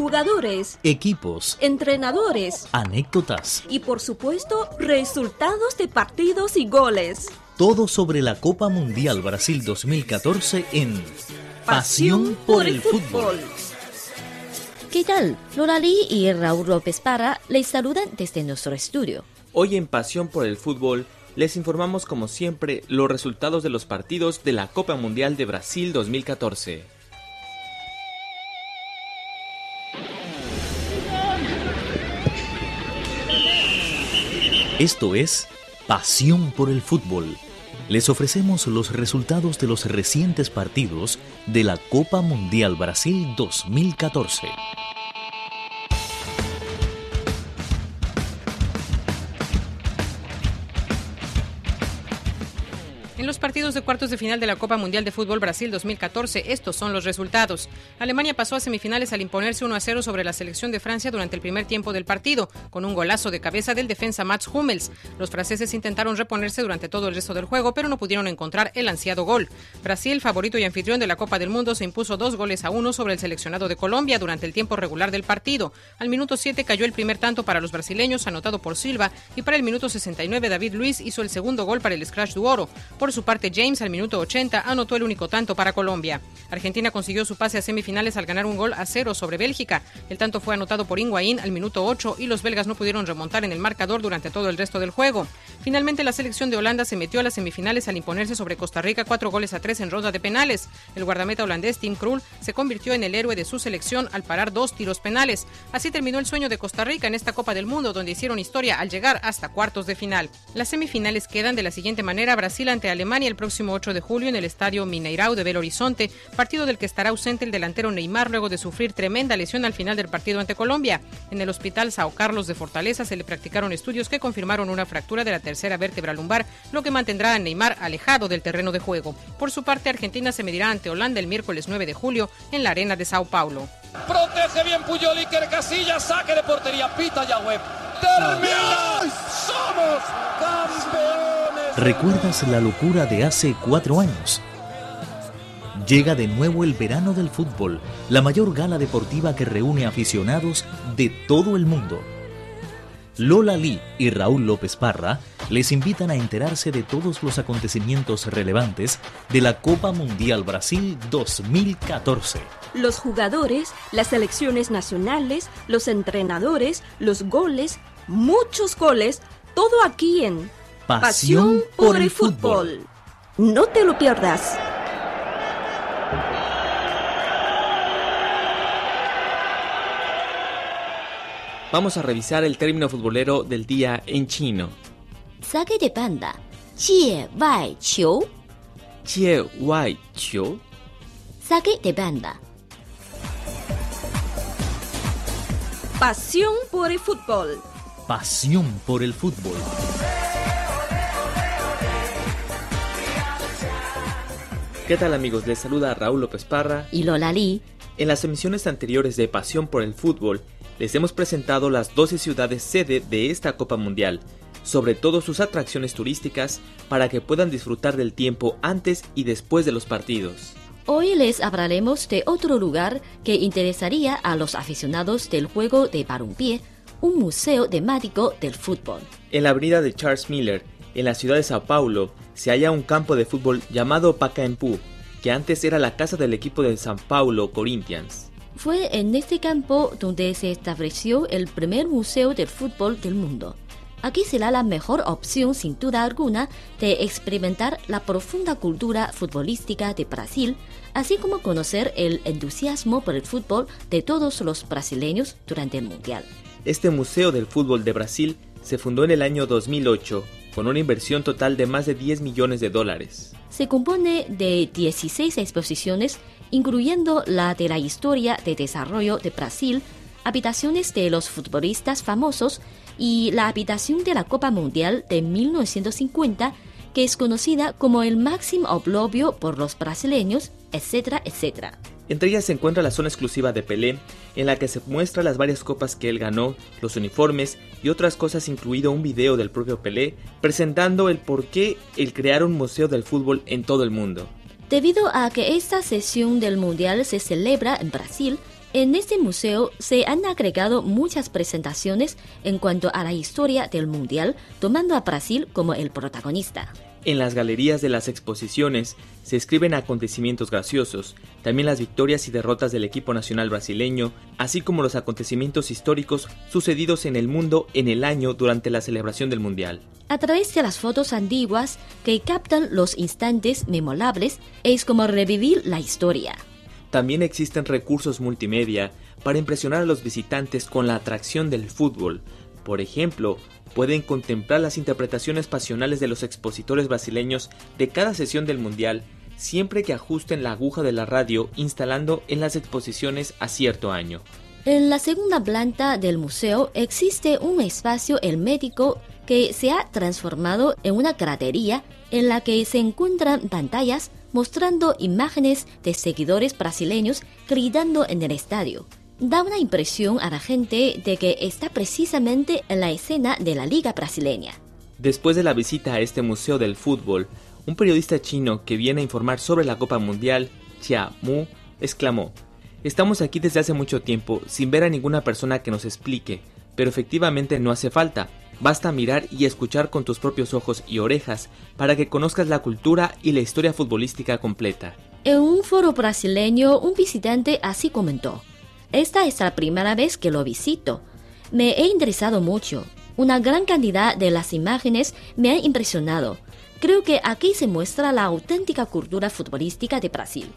jugadores, equipos, entrenadores anécdotas, y por supuesto resultados de partidos y goles. todo sobre la Copa Mundial Brasil 2014 en Pasión por el Fútbol. ¿Qué tal? Lola Lee y Raúl López Parra les saludan desde nuestro estudio. Hoy en Pasión por el Fútbol les informamos como siempre los resultados de los partidos de la Copa Mundial de Brasil 2014. Esto es Pasión por el Fútbol. Les ofrecemos los resultados de los recientes partidos de la Copa Mundial Brasil 2014. En los partidos de cuartos de final de la Copa Mundial de Fútbol Brasil 2014, estos son los resultados. Alemania pasó a semifinales al imponerse 1 a 0 sobre la selección de Francia durante el primer tiempo del partido, con un golazo de cabeza del defensa Mats Hummels. Los franceses intentaron reponerse durante todo el resto del juego, pero no pudieron encontrar el ansiado gol. Brasil, favorito y anfitrión de la Copa del Mundo, se impuso dos goles a uno sobre el seleccionado de Colombia durante el tiempo regular del partido. Al minuto 7 cayó el primer tanto para los brasileños, anotado por Silva, y para el minuto 69 David Luis hizo el segundo gol para el Scratch du Oro. Por su parte, James al minuto 80 anotó el único tanto para Colombia. Argentina consiguió su pase a semifinales al ganar un gol a cero sobre Bélgica. El tanto fue anotado por Higuaín al minuto 8 y los belgas no pudieron remontar en el marcador durante todo el resto del juego. Finalmente, la selección de Holanda se metió a las semifinales al imponerse sobre Costa Rica cuatro goles a tres en ronda de penales. El guardameta holandés Tim Krul se convirtió en el héroe de su selección al parar dos tiros penales. Así terminó el sueño de Costa Rica en esta Copa del Mundo, donde hicieron historia al llegar hasta cuartos de final. Las semifinales quedan de la siguiente manera: Brasil ante Alemania el próximo 8 de julio en el estadio Mineirao de Belo Horizonte, partido del que estará ausente el delantero Neymar luego de sufrir tremenda lesión al final del partido ante Colombia. En el hospital Sao Carlos de Fortaleza se le practicaron estudios que confirmaron una fractura de la tercera vértebra lumbar, lo que mantendrá a Neymar alejado del terreno de juego. Por su parte, Argentina se medirá ante Holanda el miércoles 9 de julio en la arena de Sao Paulo. Protege bien Puyol Iker Casillas, saque de portería, pita Yahweh. ¡Termina! ¡Somos campeones! ¿Recuerdas la locura de hace cuatro años? Llega de nuevo el verano del fútbol, la mayor gala deportiva que reúne aficionados de todo el mundo. Lola Lee y Raúl López Parra les invitan a enterarse de todos los acontecimientos relevantes de la Copa Mundial Brasil 2014. Los jugadores, las selecciones nacionales, los entrenadores, los goles, muchos goles, todo aquí en Pasión por el fútbol. No te lo pierdas. Vamos a revisar el término futbolero del día en chino. Saque de banda. Jie Wai Qiu. Chie Wai Qiu. Saque de banda. Pasión por el fútbol. Pasión por el fútbol. ¿Qué tal amigos? Les saluda Raúl López Parra. Y Lola Lee. En las emisiones anteriores de Pasión por el Fútbol, les hemos presentado las 12 ciudades sede de esta Copa Mundial, sobre todo sus atracciones turísticas, para que puedan disfrutar del tiempo antes y después de los partidos. Hoy les hablaremos de otro lugar que interesaría a los aficionados del juego de balompié, un museo temático del fútbol. En la avenida de Charles Miller, en la ciudad de Sao Paulo, se halla un campo de fútbol llamado Pacaembu, que antes era la casa del equipo de Sao Paulo Corinthians. Fue en este campo donde se estableció el primer museo del fútbol del mundo. Aquí será la mejor opción, sin duda alguna, de experimentar la profunda cultura futbolística de Brasil, así como conocer el entusiasmo por el fútbol de todos los brasileños durante el Mundial. Este Museo del Fútbol de Brasil se fundó en el año 2008 con una inversión total de más de 10 millones de dólares. Se compone de 16 exposiciones, incluyendo la de la historia de desarrollo de Brasil, habitaciones de los futbolistas famosos y la habitación de la Copa Mundial de 1950, que es conocida como el máximo oblobio por los brasileños, etcétera, etcétera. Entre ellas se encuentra la zona exclusiva de Pelé, en la que se muestra las varias copas que él ganó, los uniformes y otras cosas, incluido un video del propio Pelé, presentando el por qué el crear un museo del fútbol en todo el mundo. Debido a que esta sesión del Mundial se celebra en Brasil, en este museo se han agregado muchas presentaciones en cuanto a la historia del Mundial, tomando a Brasil como el protagonista. En las galerías de las exposiciones se escriben acontecimientos graciosos, también las victorias y derrotas del equipo nacional brasileño, así como los acontecimientos históricos sucedidos en el mundo en el año durante la celebración del Mundial. A través de las fotos antiguas que captan los instantes memorables, es como revivir la historia. También existen recursos multimedia para impresionar a los visitantes con la atracción del fútbol. Por ejemplo, pueden contemplar las interpretaciones pasionales de los expositores brasileños de cada sesión del Mundial siempre que ajusten la aguja de la radio instalando en las exposiciones a cierto año. En la segunda planta del museo existe un espacio el médico que se ha transformado en una gradería en la que se encuentran pantallas mostrando imágenes de seguidores brasileños gritando en el estadio da una impresión a la gente de que está precisamente en la escena de la Liga Brasileña. Después de la visita a este museo del fútbol, un periodista chino que viene a informar sobre la Copa Mundial, Chia Mu, exclamó, Estamos aquí desde hace mucho tiempo sin ver a ninguna persona que nos explique, pero efectivamente no hace falta. Basta mirar y escuchar con tus propios ojos y orejas para que conozcas la cultura y la historia futbolística completa. En un foro brasileño, un visitante así comentó. Esta es la primera vez que lo visito. Me he interesado mucho. Una gran cantidad de las imágenes me han impresionado. Creo que aquí se muestra la auténtica cultura futbolística de Brasil.